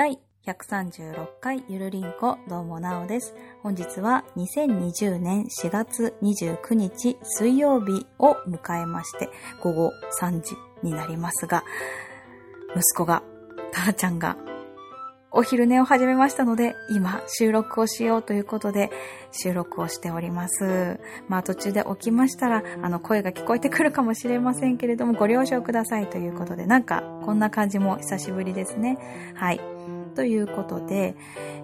第136回ゆるりんこどうもなおです。本日は2020年4月29日水曜日を迎えまして午後3時になりますが、息子が、たーちゃんがお昼寝を始めましたので、今収録をしようということで収録をしております。まあ途中で起きましたら、あの声が聞こえてくるかもしれませんけれども、ご了承くださいということで、なんかこんな感じも久しぶりですね。はい。ということで、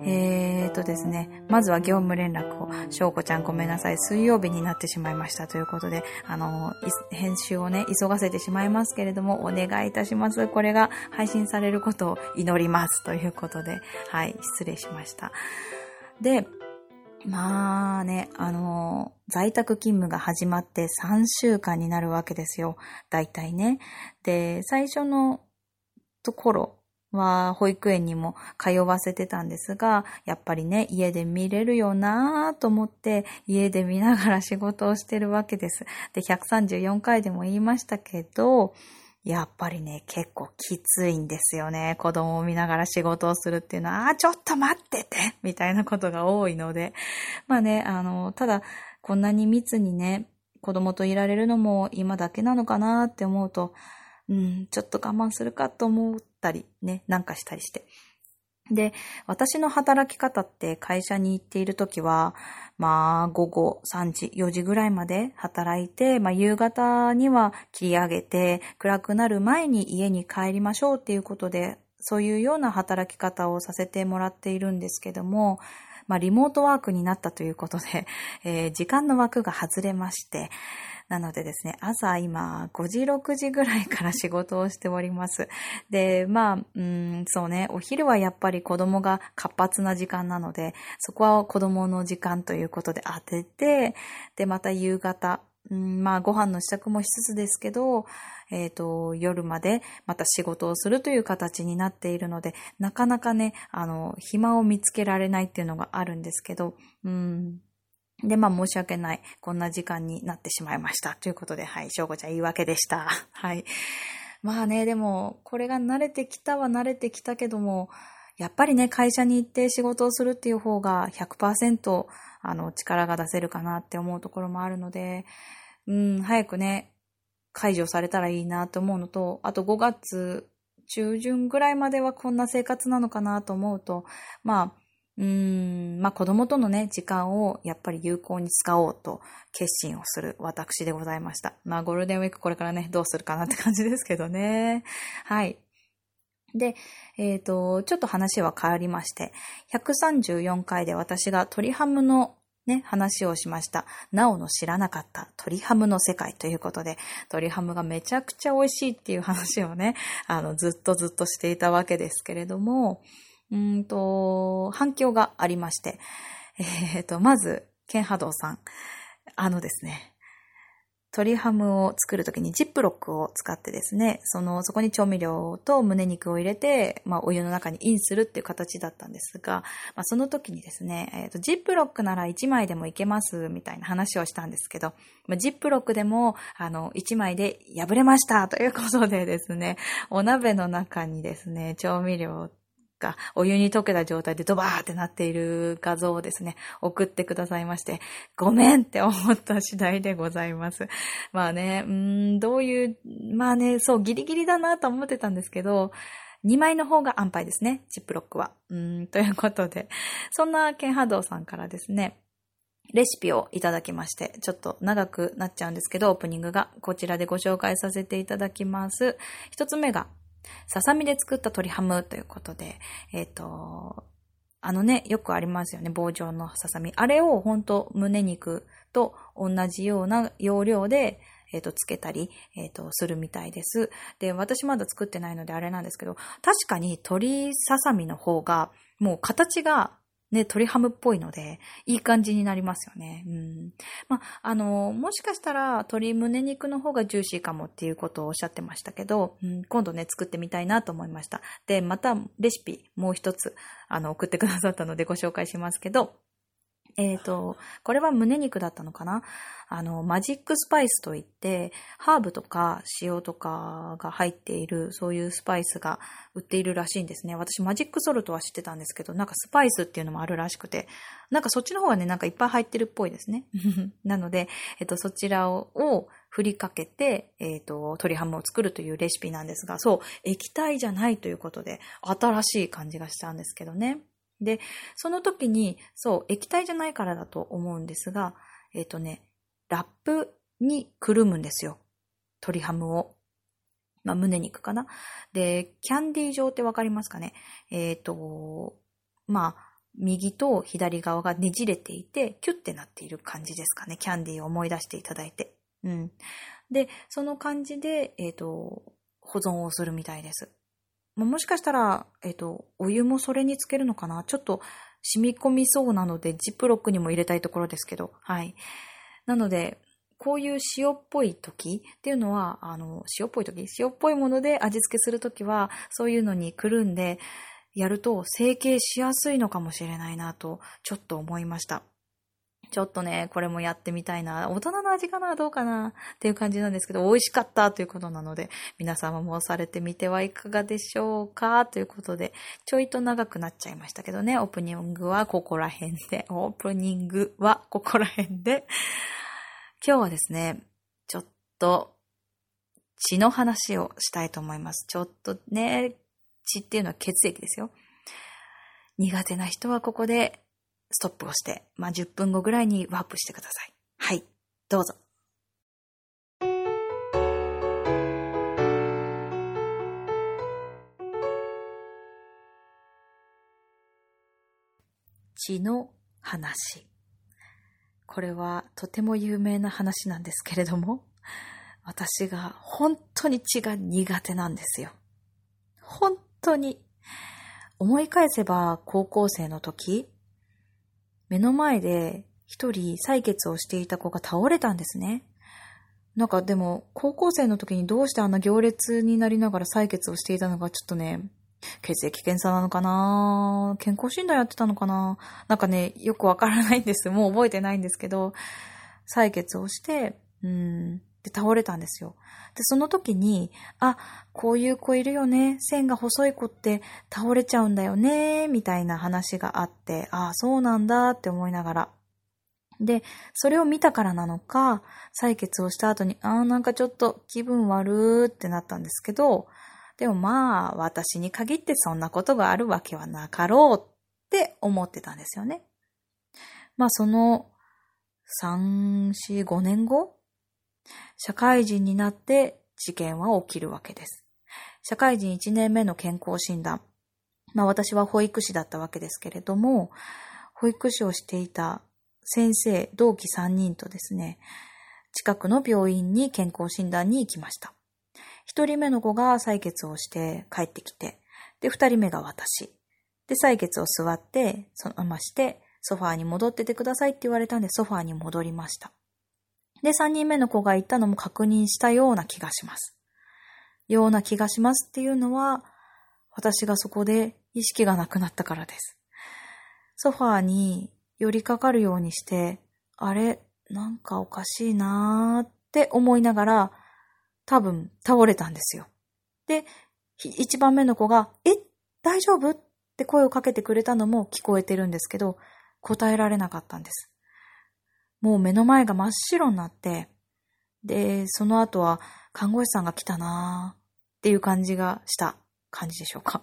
えーとですね、まずは業務連絡を、しょうこちゃんごめんなさい、水曜日になってしまいましたということで、あの、編集をね、急がせてしまいますけれども、お願いいたします。これが配信されることを祈りますということで、はい、失礼しました。で、まあね、あの、在宅勤務が始まって3週間になるわけですよ。大体ね。で、最初のところ、は保育園にも通わせてたんですが、やっぱりね、家で見れるよなぁと思って、家で見ながら仕事をしてるわけです。で、134回でも言いましたけど、やっぱりね、結構きついんですよね。子供を見ながら仕事をするっていうのは、あー、ちょっと待っててみたいなことが多いので。まあね、あの、ただ、こんなに密にね、子供といられるのも今だけなのかなって思うと、うん、ちょっと我慢するかと思うったりね、なんかしたりして。で、私の働き方って会社に行っているときは、まあ、午後3時、4時ぐらいまで働いて、まあ、夕方には切り上げて、暗くなる前に家に帰りましょうっていうことで、そういうような働き方をさせてもらっているんですけども、まあ、リモートワークになったということで、えー、時間の枠が外れまして、なのでですね、朝今5時、6時ぐらいから仕事をしております。で、まあ、うん、そうね、お昼はやっぱり子供が活発な時間なので、そこは子供の時間ということで当てて、で、また夕方、うん、まあ、ご飯の支度もしつつですけど、えっ、ー、と、夜までまた仕事をするという形になっているので、なかなかね、あの、暇を見つけられないっていうのがあるんですけど、うん、で、まあ申し訳ない。こんな時間になってしまいました。ということで、はい、しょうこちゃん言い訳でした。はい。まあね、でも、これが慣れてきたは慣れてきたけども、やっぱりね、会社に行って仕事をするっていう方が100%あの力が出せるかなって思うところもあるので、うん、早くね、解除されたらいいなと思うのと、あと5月中旬ぐらいまではこんな生活なのかなと思うと、まあ、うん、まあ子供とのね、時間をやっぱり有効に使おうと決心をする私でございました。まあゴールデンウィークこれからね、どうするかなって感じですけどね。はい。で、えっ、ー、と、ちょっと話は変わりまして、134回で私が鳥ハムのね、話をしました。なおの知らなかった鳥ハムの世界ということで、鳥ハムがめちゃくちゃ美味しいっていう話をね、あの、ずっとずっとしていたわけですけれども、うんと、反響がありまして、えっ、ー、と、まず、ケンハドウさん。あのですね、鶏ハムを作るときにジップロックを使ってですね、その、そこに調味料と胸肉を入れて、まあ、お湯の中にインするっていう形だったんですが、まあ、その時にですね、えっ、ー、と、ジップロックなら1枚でもいけます、みたいな話をしたんですけど、まあ、ジップロックでも、あの、1枚で破れましたということでですね、お鍋の中にですね、調味料がお湯に溶けた状態でドバーってなっている画像をですね、送ってくださいまして、ごめんって思った次第でございます。まあね、うん、どういう、まあね、そう、ギリギリだなと思ってたんですけど、2枚の方が安牌ですね、チップロックは。うん、ということで、そんなケンハドウさんからですね、レシピをいただきまして、ちょっと長くなっちゃうんですけど、オープニングがこちらでご紹介させていただきます。一つ目が、ささみで作った鶏ハムということで、えっ、ー、と、あのね、よくありますよね、棒状のささみ。あれを本当胸肉と同じような要領で、えっ、ー、と、つけたり、えっ、ー、と、するみたいです。で、私まだ作ってないのであれなんですけど、確かに鶏ささみの方が、もう形がね、鶏ハムっぽいので、いい感じになりますよね。うん。まあ、あの、もしかしたら鶏胸肉の方がジューシーかもっていうことをおっしゃってましたけど、うん、今度ね、作ってみたいなと思いました。で、またレシピもう一つ、あの、送ってくださったのでご紹介しますけど、えっ、と、これは胸肉だったのかな？あの、マジックスパイスといって、ハーブとか塩とかが入っている、そういうスパイスが売っているらしいんですね。私、マジックソルトは知ってたんですけど、なんかスパイスっていうのもあるらしくて、なんかそっちの方がね、なんかいっぱい入ってるっぽいですね。なので、えっ、と、そちらを振りかけて、えっ、と、鶏ハムを作るというレシピなんですが、そう、液体じゃないということで、新しい感じがしたんですけどね。で、その時に、そう、液体じゃないからだと思うんですが、えっ、ー、とね、ラップにくるむんですよ。鶏ハムを。まあ、胸肉かな。で、キャンディー状ってわかりますかねえっ、ー、と、まあ、右と左側がねじれていて、キュッてなっている感じですかね。キャンディーを思い出していただいて。うん。で、その感じで、えっ、ー、と、保存をするみたいです。もしかしたら、えっ、と、お湯もそれにつけるのかな？ちょっと染み込みそうなので、ジップロックにも入れたいところですけど、はい。なので、こういう塩っぽい時っていうのは、あの、塩っぽい時？塩っぽいもので味付けするときは、そういうのにくるんで、やると成形しやすいのかもしれないなと、ちょっと思いました。ちょっとね、これもやってみたいな。大人の味かなどうかなっていう感じなんですけど、美味しかったということなので、皆様もされてみてはいかがでしょうかということで、ちょいと長くなっちゃいましたけどね、オープニングはここら辺で、オープニングはここら辺で、今日はですね、ちょっと血の話をしたいと思います。ちょっとね、血っていうのは血液ですよ。苦手な人はここでストップをして、まあ、10分後ぐらいにワープしてください。はい、どうぞ。血の話。これはとても有名な話なんですけれども、私が本当に血が苦手なんですよ。本当に。思い返せば高校生の時、目の前で一人採血をしていた子が倒れたんですね。なんかでも、高校生の時にどうしてあんな行列になりながら採血をしていたのかちょっとね、血液検査なのかな？健康診断やってたのかな？なんかね、よくわからないんです。もう覚えてないんですけど、採血をして、うん、で倒れたんですよ。で、その時に、あ、こういう子いるよね。線が細い子って倒れちゃうんだよね。みたいな話があって、ああ、そうなんだって思いながら。で、それを見たからなのか、採血をした後に、ああ、なんかちょっと気分悪ーってなったんですけど、でもまあ、私に限ってそんなことがあるわけはなかろうって思ってたんですよね。まあ、その、3、4、5年後社会人になって事件は起きるわけです。社会人1年目の健康診断。まあ私は保育士だったわけですけれども、保育士をしていた先生、同期3人とですね、近くの病院に健康診断に行きました。一人目の子が採血をして帰ってきて、で、二人目が私。で、採血を座って、そのままして、ソファーに戻っててくださいって言われたんで、ソファーに戻りました。で、三人目の子が言ったのも確認したような気がします。ような気がしますっていうのは、私がそこで意識がなくなったからです。ソファーに寄りかかるようにして、あれ、なんかおかしいなーって思いながら、多分倒れたんですよ。で、一番目の子が、え、大丈夫？って声をかけてくれたのも聞こえてるんですけど、答えられなかったんです。もう目の前が真っ白になって、で、その後は看護師さんが来たなーっていう感じがした感じでしょうか。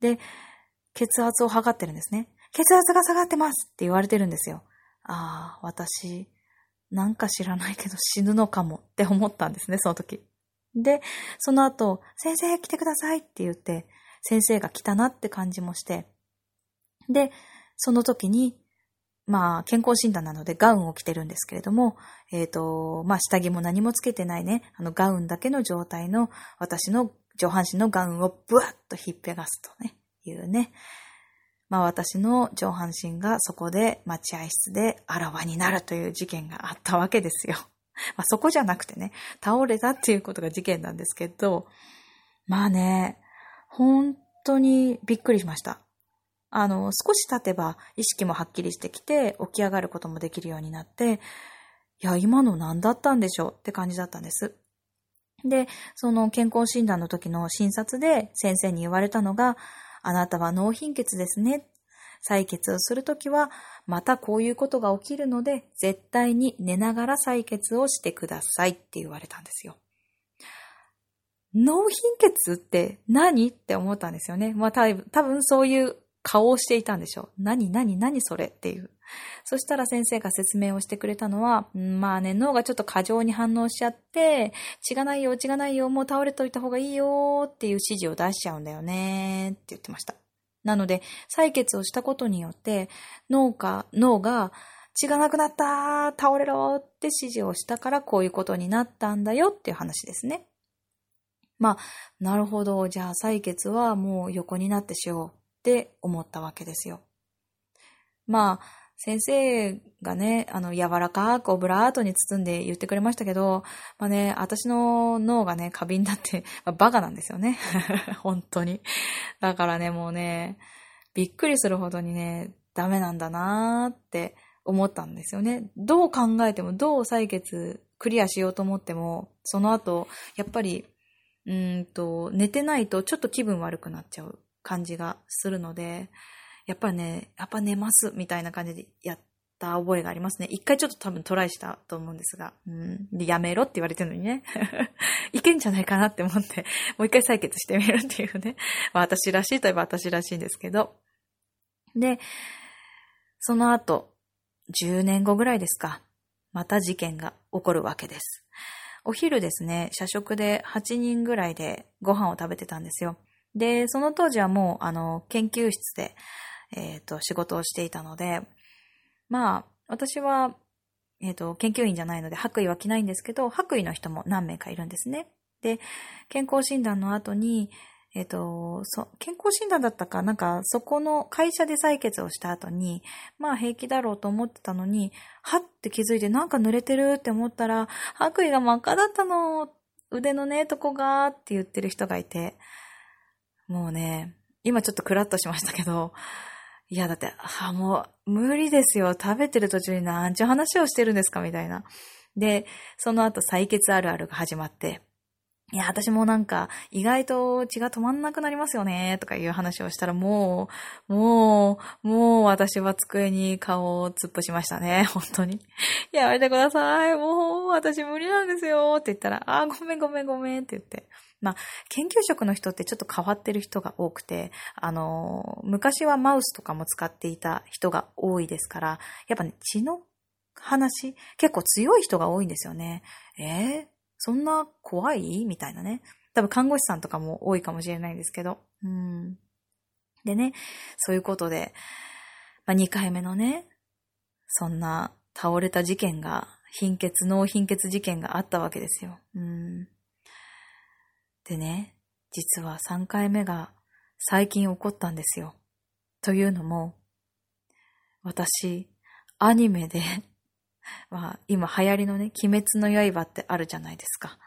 で、血圧を測ってるんですね。血圧が下がってますって言われてるんですよ。ああ、私、なんか知らないけど死ぬのかもって思ったんですね、その時。で、その後、先生来てくださいって言って、先生が来たなって感じもして、で、その時に、まあ、健康診断なのでガウンを着てるんですけれども、えっ、ー、と、まあ、下着も何もつけてないね、あのガウンだけの状態の私の上半身のガウンをブワッとひっぺがすとね、いうね。まあ私の上半身がそこで待合室であらわになるという事件があったわけですよ。まあそこじゃなくてね、倒れたっていうことが事件なんですけど、まあね、本当にびっくりしました。あの、少し経てば意識もはっきりしてきて、起き上がることもできるようになって、いや、今の何だったんでしょうって感じだったんです。で、その健康診断の時の診察で先生に言われたのが、あなたは脳貧血ですね。採血をするときは、またこういうことが起きるので、絶対に寝ながら採血をしてくださいって言われたんですよ。脳貧血って何？って思ったんですよね。まあ多分そういう顔をしていたんでしょう。何何何それっていう。そしたら先生が説明をしてくれたのは、まあね、脳がちょっと過剰に反応しちゃって、血がないよ、血がないよ、もう倒れといた方がいいよっていう指示を出しちゃうんだよねって言ってました。なので、採血をしたことによって、脳が、脳が血がなくなった倒れろって指示をしたからこういうことになったんだよっていう話ですね。まあ、なるほど。じゃあ採血はもう横になってしようって思ったわけですよ。まあ、先生がね、あの、柔らかくオブラートに包んで言ってくれましたけど、まあね、私の脳がね、過敏だって、まあ、バカなんですよね。本当に。だからね、もうね、びっくりするほどにね、ダメなんだなーって思ったんですよね。どう考えても、どう採血クリアしようと思っても、その後、やっぱり、うんと、寝てないとちょっと気分悪くなっちゃう感じがするので、やっぱね、やっぱ寝ますみたいな感じでやった覚えがありますね。一回ちょっと多分トライしたと思うんですが、うん。で、やめろって言われてるのにね。いけんじゃないかなって思って、もう一回採血してみるっていうね。まあ私らしいといえば私らしいんですけど。で、その後、10年後ぐらいですか。また事件が起こるわけです。お昼ですね、社食で8人ぐらいでご飯を食べてたんですよ。で、その当時はもう、あの、研究室で、えっ、ー、と、仕事をしていたので、まあ、私は、えっ、ー、と、研究員じゃないので白衣は着ないんですけど、白衣の人も何名かいるんですね。で、健康診断の後に、えっ、ー、と、そ、健康診断だったか、なんか、そこの会社で採血をした後に、まあ平気だろうと思ってたのに、はって気づいてなんか濡れてるって思ったら、白衣が真っ赤だったの、腕のね、とこが、って言ってる人がいて、もうね、今ちょっとクラッとしましたけど、いや、だって、あ、もう、無理ですよ。食べてる途中になんちゅう話をしてるんですかみたいな。で、その後採血あるあるが始まって、いや、私もなんか、意外と血が止まんなくなりますよね、とかいう話をしたら、もう、もう、もう私は机に顔を突っ伏しましたね、本当に。やめてください、もう、私無理なんですよ、って言ったら、あ、ごめんごめんごめんって言って。まあ、研究職の人ってちょっと変わってる人が多くて、あの、昔はマウスとかも使っていた人が多いですから、やっぱね、血の話、結構強い人が多いんですよね。えー？そんな怖い？みたいなね。多分看護師さんとかも多いかもしれないんですけど。うん。でね、そういうことで、まあ、2回目のね、そんな倒れた事件が、貧血、脳貧血事件があったわけですよ。うん。でね、実は3回目が最近起こったんですよ。というのも、私、アニメで まあ、今流行りのね、鬼滅の刃ってあるじゃないですか。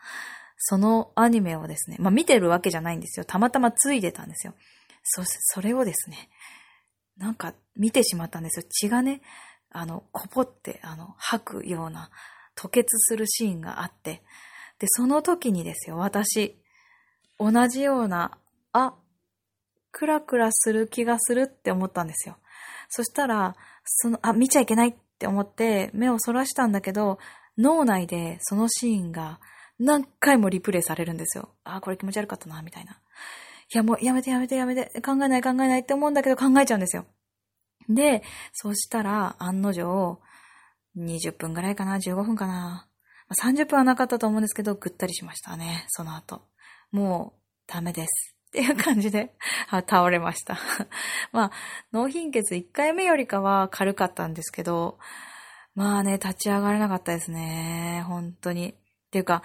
そのアニメをですね、まあ見てるわけじゃないんですよ。たまたまついでたんですよ。そ、それをですね、なんか見てしまったんですよ。血がね、あの、こぼって、あの、吐くような、吐血するシーンがあって、で、その時にですよ、私、同じような、あ、クラクラする気がするって思ったんですよ。そしたら、その、あ、見ちゃいけないって思って目をそらしたんだけど、脳内でそのシーンが何回もリプレイされるんですよ。あ、これ気持ち悪かったな、みたいな。いや、もうやめてやめてやめて、考えない考えないって思うんだけど考えちゃうんですよ。で、そしたら案の定、20分ぐらいかな、15分かな。30分はなかったと思うんですけど、ぐったりしましたね、その後。もう、ダメです。っていう感じで 倒れました まあ、脳貧血1回目よりかは軽かったんですけど、まあね、立ち上がれなかったですね。本当に。っていうか、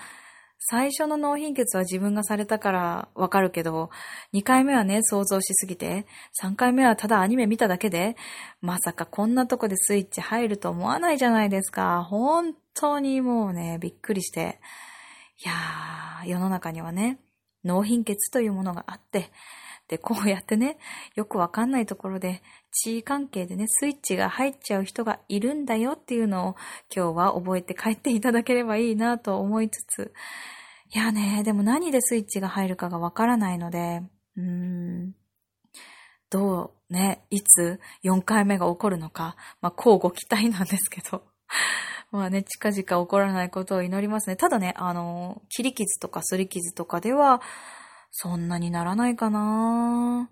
最初の脳貧血は自分がされたからわかるけど、2回目はね、想像しすぎて、3回目はただアニメ見ただけで、まさかこんなとこでスイッチ入ると思わないじゃないですか。本当にもうね、びっくりして。いやー、世の中にはね、脳貧血というものがあって、で、こうやってね、よくわかんないところで、地位関係でね、スイッチが入っちゃう人がいるんだよっていうのを今日は覚えて帰っていただければいいなと思いつつ、いやね、でも何でスイッチが入るかがわからないので、うーん、どうね、いつ4回目が起こるのか、まあ、交互期待なんですけど。まあね、近々起こらないことを祈りますね。ただね、あの、切り傷とかすり傷とかでは、そんなにならないかな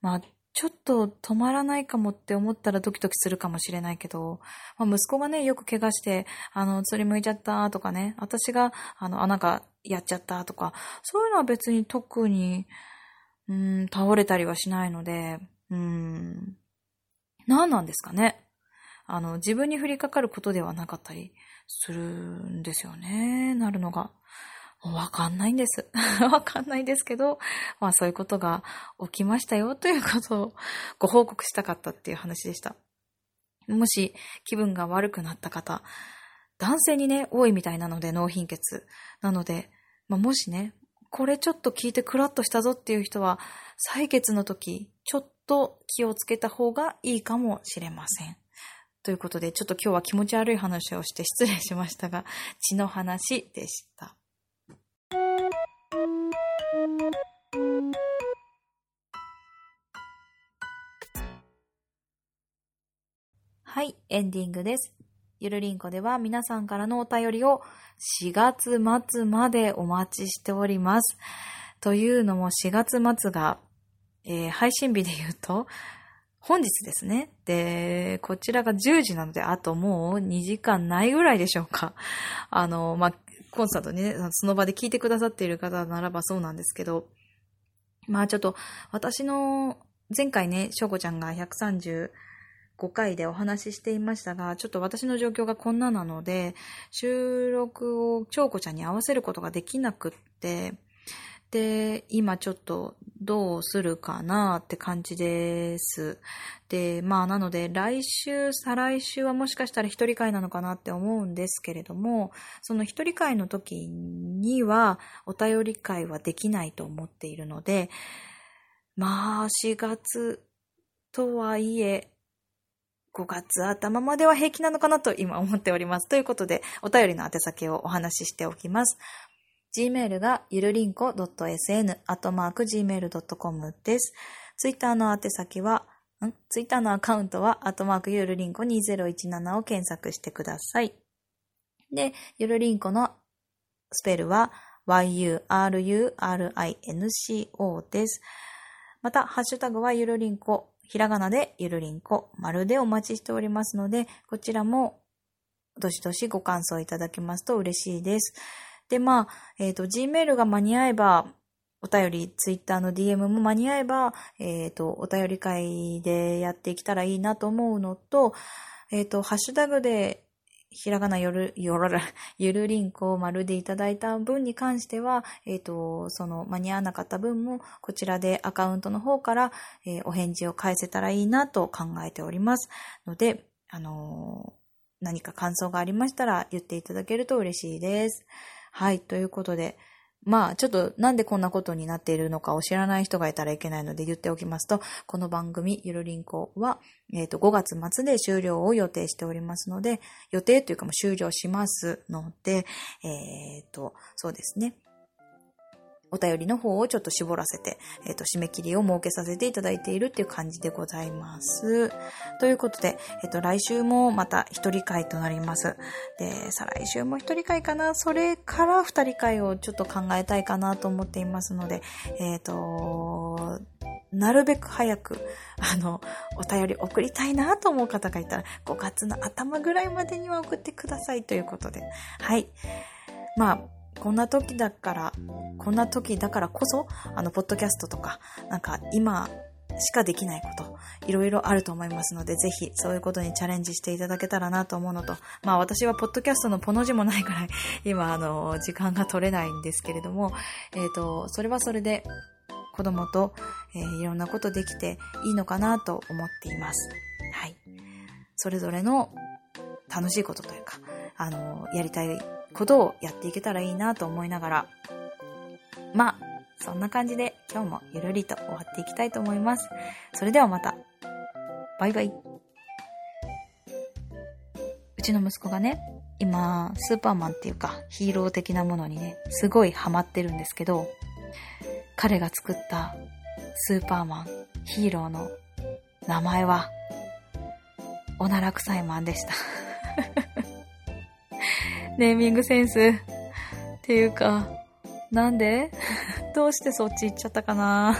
まあ、ちょっと止まらないかもって思ったらドキドキするかもしれないけど、まあ、息子がね、よく怪我して、あの、釣り向いちゃったとかね、私が、あの、あ、なんか、やっちゃったとか、そういうのは別に特に、うん、倒れたりはしないので、うん、何なんですかね。あの、自分に降りかかることではなかったりするんですよね。なるのが。わかんないんです。わかんないんですけど、まあそういうことが起きましたよということをご報告したかったっていう話でした。もし気分が悪くなった方、男性にね、多いみたいなので脳貧血。なので、まあ、もしね、これちょっと聞いてクラッとしたぞっていう人は、採血の時、ちょっと気をつけた方がいいかもしれません。ということで、ちょっと今日は気持ち悪い話をして失礼しましたが、血の話でした。はい、エンディングです。ゆるりんこでは皆さんからのお便りを4月末までお待ちしております。というのも4月末が、えー、配信日で言うと、本日ですね。で、こちらが10時なので、あともう2時間ないぐらいでしょうか。あの、まあ、コンサートにね、その場で聞いてくださっている方ならばそうなんですけど、まあちょっと、私の、前回ね、しょうこちゃんが135回でお話ししていましたが、ちょっと私の状況がこんななので、収録をちょうこちゃんに合わせることができなくって、で、今ちょっとどうするかなって感じです。で、まあなので来週、再来週はもしかしたら一人会なのかなって思うんですけれども、その一人会の時にはお便り会はできないと思っているので、まあ4月とはいえ、5月頭までは平気なのかなと今思っております。ということで、お便りの宛先をお話ししておきます。Gmail がゆるりんこ .sn、アットマーク gmail.com です。ツイッターの宛先は、ん？ツイッターのアカウントは、アットマークゆるりんこ2017を検索してください。で、ゆるりんこのスペルは、yurinco です。また、ハッシュタグはゆるりんこ、ひらがなでゆるりんこ、まるでお待ちしておりますので、こちらもどしどしご感想いただけますと嬉しいです。で、まあ、えっ、ー、と、Gmail が間に合えば、お便り、Twitter の DM も間に合えば、えっ、ー、と、お便り会でやっていけたらいいなと思うのと、えっ、ー、と、ハッシュタグで、ひらがなよる、よらら、ゆるりんこを丸でいただいた分に関しては、えっ、と、その間に合わなかった分も、こちらでアカウントの方から、えお返事を返せたらいいなと考えております。ので、あの何か感想がありましたら言っていただけると嬉しいです。はい、ということで、まあ、ちょっとなんでこんなことになっているのかを知らない人がいたらいけないので言っておきますと、この番組、ゆるりんこは、えっ、ー、と、5月末で終了を予定しておりますので、予定というかもう終了しますので、えっ、ー、と、そうですね。お便りの方をちょっと絞らせて、えっ、ー、と、締め切りを設けさせていただいているっていう感じでございます。ということで、えっ、ー、と、来週もまた一人会となります。で、再来週も一人会かな？それから二人会をちょっと考えたいかなと思っていますので、えっ、ー、と、なるべく早く、あの、お便り送りたいなと思う方がいたら、5月の頭ぐらいまでには送ってくださいということで。はい。まあ、こんな時だから、こんな時だからこそ、あの、ポッドキャストとか、なんか今しかできないこと、いろいろあると思いますので、ぜひそういうことにチャレンジしていただけたらなと思うのと、まあ私はポッドキャストのポの字もないくらい、今あの、時間が取れないんですけれども、えっ、ー、と、それはそれで、子供と、えー、いろんなことできていいのかなと思っています。はい。それぞれの楽しいことというか、あの、やりたいことをやっていけたらいいなと思いながら、まあ、そんな感じで今日もゆるりと終わっていきたいと思います。それではまた。バイバイ。うちの息子がね、今、スーパーマンっていうか、ヒーロー的なものにね、すごいハマってるんですけど、彼が作ったスーパーマン、ヒーローの名前は、おならくさいマンでした。ネーミングセンス。っていうか、なんで？どうしてそっち行っちゃったかな？